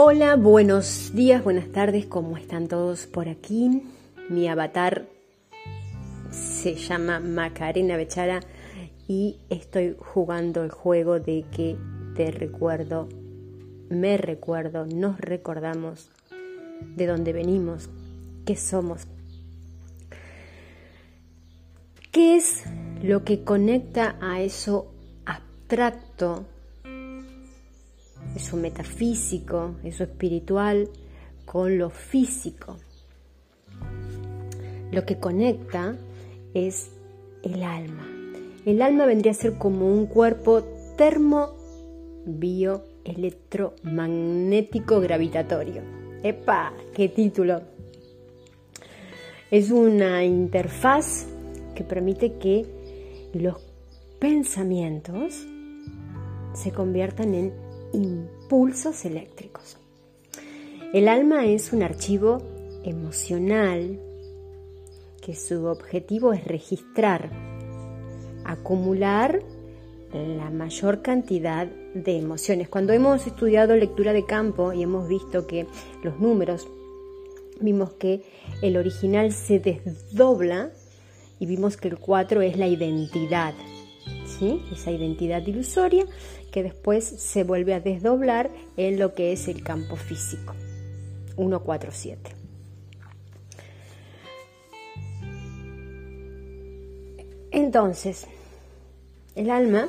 Hola, buenos días, buenas tardes, ¿cómo están todos por aquí? Mi avatar se llama Macarena Bechara y estoy jugando el juego de que te recuerdo, me recuerdo, nos recordamos de dónde venimos, qué somos. ¿Qué es lo que conecta a eso abstracto eso metafísico, eso espiritual, con lo físico. Lo que conecta es el alma. El alma vendría a ser como un cuerpo termo electromagnético gravitatorio. ¡Epa! ¡Qué título! Es una interfaz que permite que los pensamientos se conviertan en impulsos eléctricos. El alma es un archivo emocional que su objetivo es registrar, acumular la mayor cantidad de emociones. Cuando hemos estudiado lectura de campo y hemos visto que los números, vimos que el original se desdobla y vimos que el 4 es la identidad, esa identidad ilusoria que después se vuelve a desdoblar en lo que es el campo físico. 147. Entonces, el alma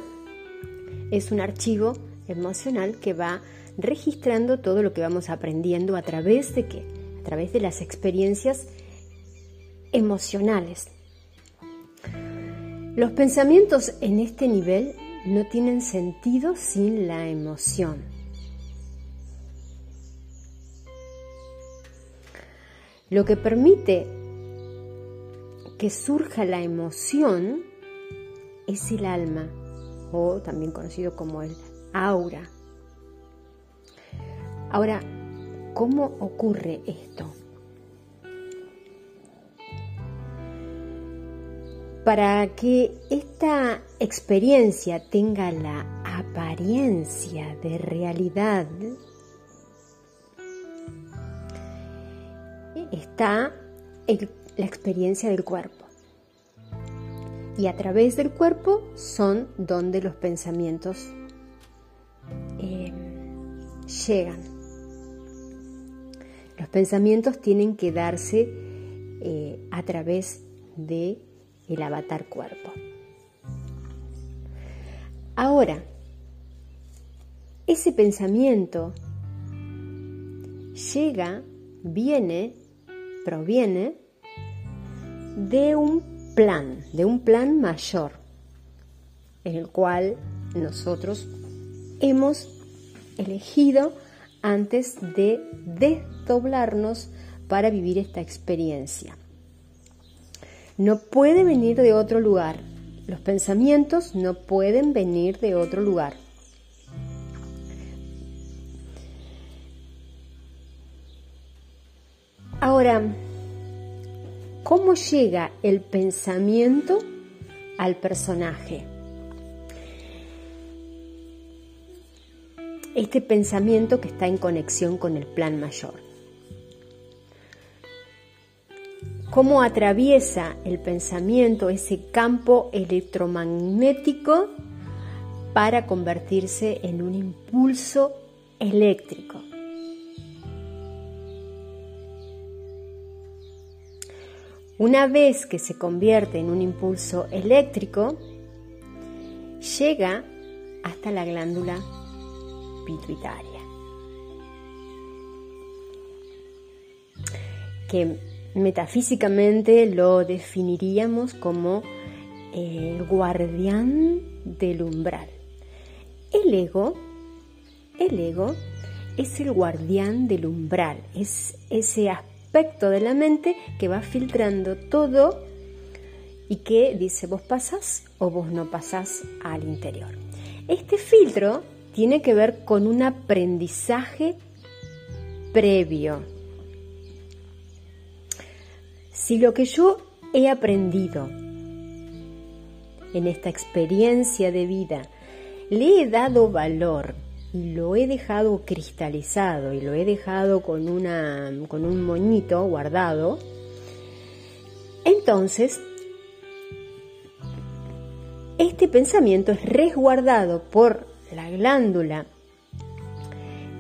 es un archivo emocional que va registrando todo lo que vamos aprendiendo a través de qué? A través de las experiencias emocionales. Los pensamientos en este nivel no tienen sentido sin la emoción. Lo que permite que surja la emoción es el alma, o también conocido como el aura. Ahora, ¿cómo ocurre esto? Para que esta experiencia tenga la apariencia de realidad, está la experiencia del cuerpo. Y a través del cuerpo son donde los pensamientos eh, llegan. Los pensamientos tienen que darse eh, a través de el avatar cuerpo. Ahora, ese pensamiento llega, viene, proviene de un plan, de un plan mayor, en el cual nosotros hemos elegido antes de desdoblarnos para vivir esta experiencia no puede venir de otro lugar. Los pensamientos no pueden venir de otro lugar. Ahora, ¿cómo llega el pensamiento al personaje? Este pensamiento que está en conexión con el plan mayor. Cómo atraviesa el pensamiento ese campo electromagnético para convertirse en un impulso eléctrico. Una vez que se convierte en un impulso eléctrico, llega hasta la glándula pituitaria, que metafísicamente lo definiríamos como el guardián del umbral. El ego, el ego es el guardián del umbral, es ese aspecto de la mente que va filtrando todo y que dice vos pasás o vos no pasás al interior. Este filtro tiene que ver con un aprendizaje previo, si lo que yo he aprendido en esta experiencia de vida le he dado valor y lo he dejado cristalizado y lo he dejado con, una, con un moñito guardado, entonces este pensamiento es resguardado por la glándula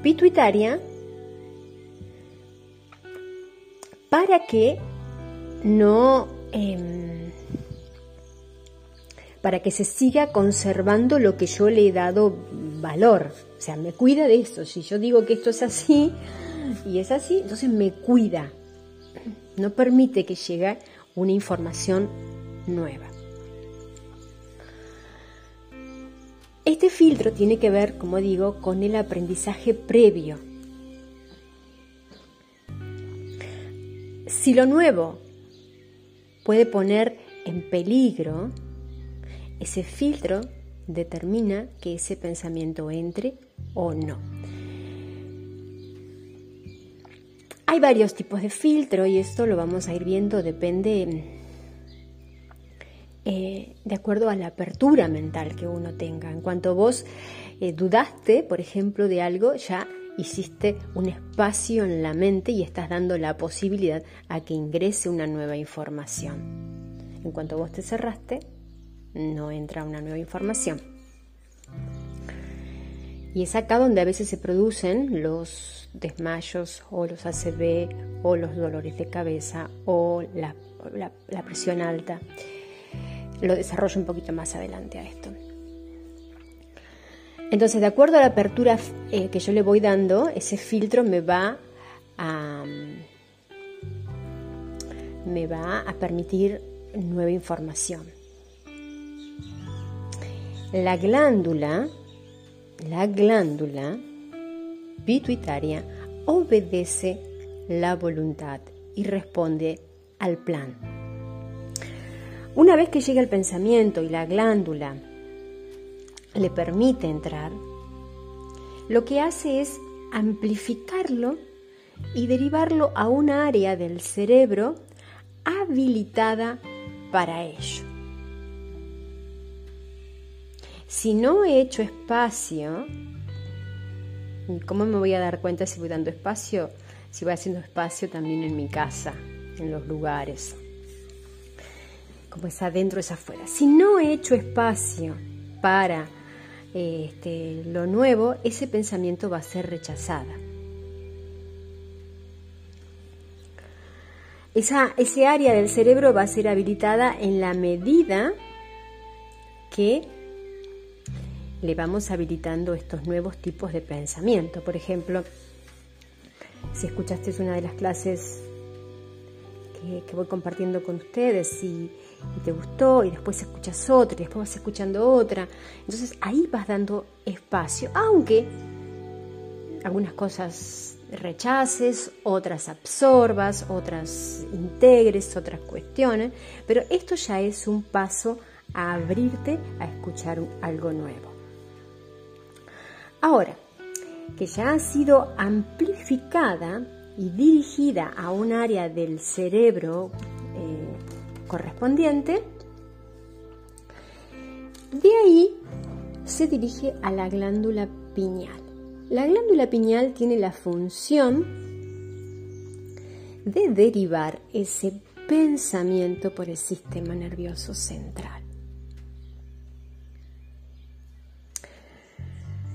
pituitaria para que no em, para que se siga conservando lo que yo le he dado valor. O sea, me cuida de esto. Si yo digo que esto es así y es así, entonces me cuida. No permite que llegue una información nueva. Este filtro tiene que ver, como digo, con el aprendizaje previo. Si lo nuevo puede poner en peligro, ese filtro determina que ese pensamiento entre o no. Hay varios tipos de filtro y esto lo vamos a ir viendo, depende eh, de acuerdo a la apertura mental que uno tenga. En cuanto vos eh, dudaste, por ejemplo, de algo, ya hiciste un espacio en la mente y estás dando la posibilidad a que ingrese una nueva información. En cuanto vos te cerraste, no entra una nueva información. Y es acá donde a veces se producen los desmayos o los ACV o los dolores de cabeza o la, presión alta. Lo desarrollo un poquito más adelante a esto. Entonces, de acuerdo a la apertura eh, que yo le voy dando, ese filtro me va a, me va a permitir nueva información. La glándula, la glándula pituitaria obedece la voluntad y responde al plan. Una vez que llega el pensamiento y la glándula le permite entrar, lo que hace es amplificarlo y derivarlo a un área del cerebro habilitada para ello. Si no he hecho espacio, ¿cómo me voy a dar cuenta si voy dando espacio? Si voy haciendo espacio también en mi casa, en los lugares. Como es adentro, es afuera. Si no he hecho espacio para este, lo nuevo, ese pensamiento va a ser rechazada. Esa, ese área del cerebro va a ser habilitada en la medida que le vamos habilitando estos nuevos tipos de pensamiento. Por ejemplo, si escuchaste una de las clases que, voy compartiendo con ustedes y, te gustó y después escuchas otra y después vas escuchando otra, entonces ahí vas dando espacio, aunque algunas cosas rechaces, otras absorbas, otras integres, otras cuestiones, pero esto ya es un paso a abrirte a escuchar algo nuevo. Ahora, que ya ha sido amplificada y dirigida a un área del cerebro eh, correspondiente, de ahí se dirige a la glándula pineal. La glándula pineal tiene la función de derivar ese pensamiento por el sistema nervioso central.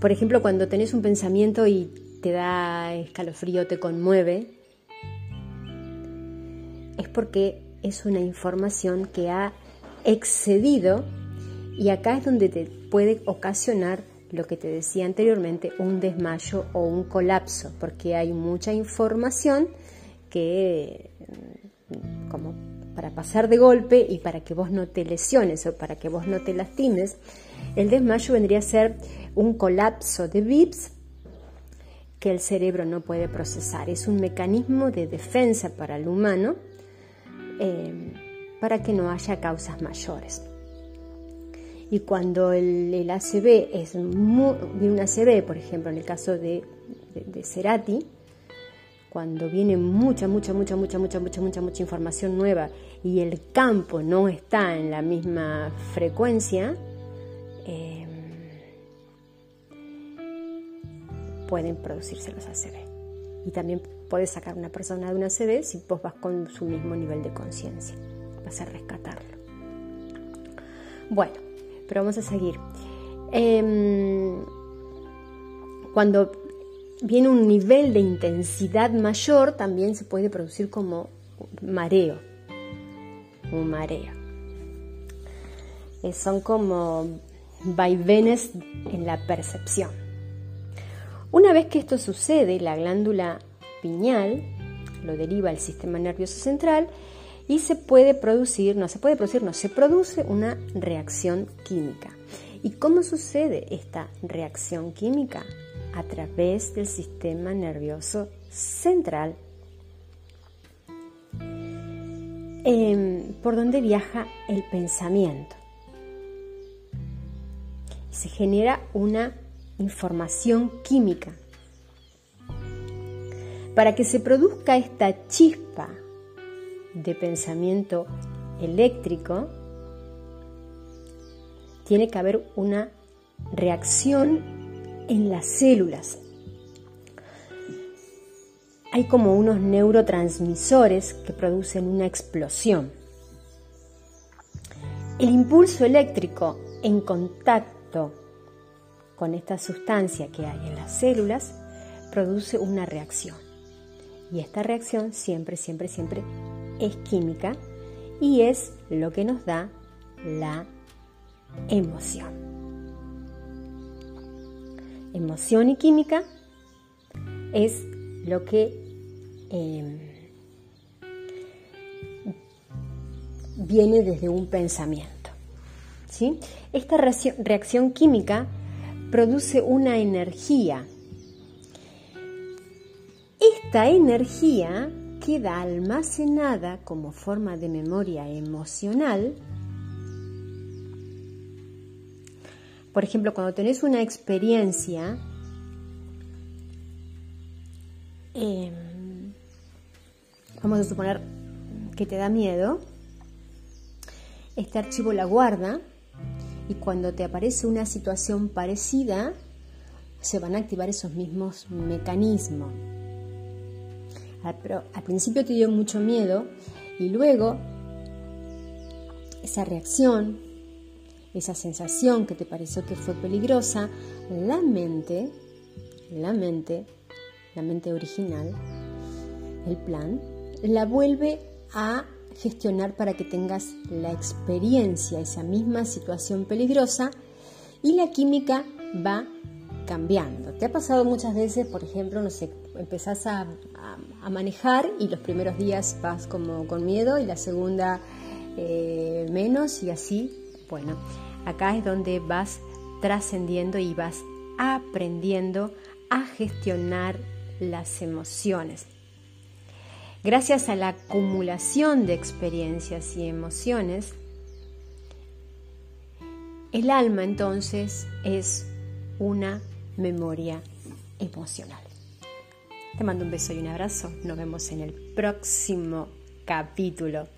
Por ejemplo, cuando tenés un pensamiento y te da escalofrío, te conmueve, es porque es una información que ha excedido y acá es donde te puede ocasionar lo que te decía anteriormente, un desmayo o un colapso, porque hay mucha información que, mm, como para pasar de golpe y para que vos no te lesiones o para que vos no te lastimes, el desmayo vendría a ser un colapso de VIPS que el cerebro no puede procesar. Es un mecanismo de defensa para el humano eh, para que no haya causas mayores. Y cuando el, ACV es muy, un ACV, por ejemplo, en el caso de, de Cerati, cuando viene mucha, mucha, mucha, mucha, mucha, mucha, mucha, mucha información nueva y el campo no está en la misma frecuencia, eh, pueden producirse los ACV. Y también puedes sacar una persona de una ACV si vos vas con su mismo nivel de conciencia. Vas a rescatarlo. Bueno, pero vamos a seguir. Em, cuando viene un nivel de intensidad mayor, también se puede producir como mareo. Un mareo. Eh, son como vaivenes en la percepción. Una vez que esto sucede, la glándula piñal lo deriva al sistema nervioso central y se puede producir, no se puede producir, no se produce una reacción química. ¿Y cómo sucede esta reacción química? A través del sistema nervioso central, em, por donde viaja el pensamiento. Se genera una información química. Para que se produzca esta chispa de pensamiento eléctrico, tiene que haber una reacción en las células. Hay como unos neurotransmisores que producen una explosión. El impulso eléctrico en contacto con esta sustancia que hay en las células produce una reacción. Y esta reacción siempre, siempre, siempre es química y es lo que nos da la emoción. Emoción y química es lo que em, viene desde un pensamiento. ¿sí? Esta reacción química produce una energía. Esta energía queda almacenada como forma de memoria emocional. Por ejemplo, cuando tenés una experiencia, em, vamos a suponer que te da miedo, este archivo la guarda y cuando te aparece una situación parecida, se van a activar esos mismos mecanismos. Pero al principio te dio mucho miedo y luego esa reacción, esa sensación que te pareció que fue peligrosa, la mente, la mente, la mente original, el plan, la vuelve a gestionar para que tengas la experiencia, esa misma situación peligrosa y la química va cambiando. ¿Te ha pasado muchas veces, por ejemplo, no sé, empezás a, manejar y los primeros días vas como con miedo y la segunda eh, menos y así? Bueno, acá es donde vas trascendiendo y vas aprendiendo a gestionar las emociones. Gracias a la acumulación de experiencias y emociones, el alma entonces es una memoria emocional. Te mando un beso y un abrazo. Nos vemos en el próximo capítulo.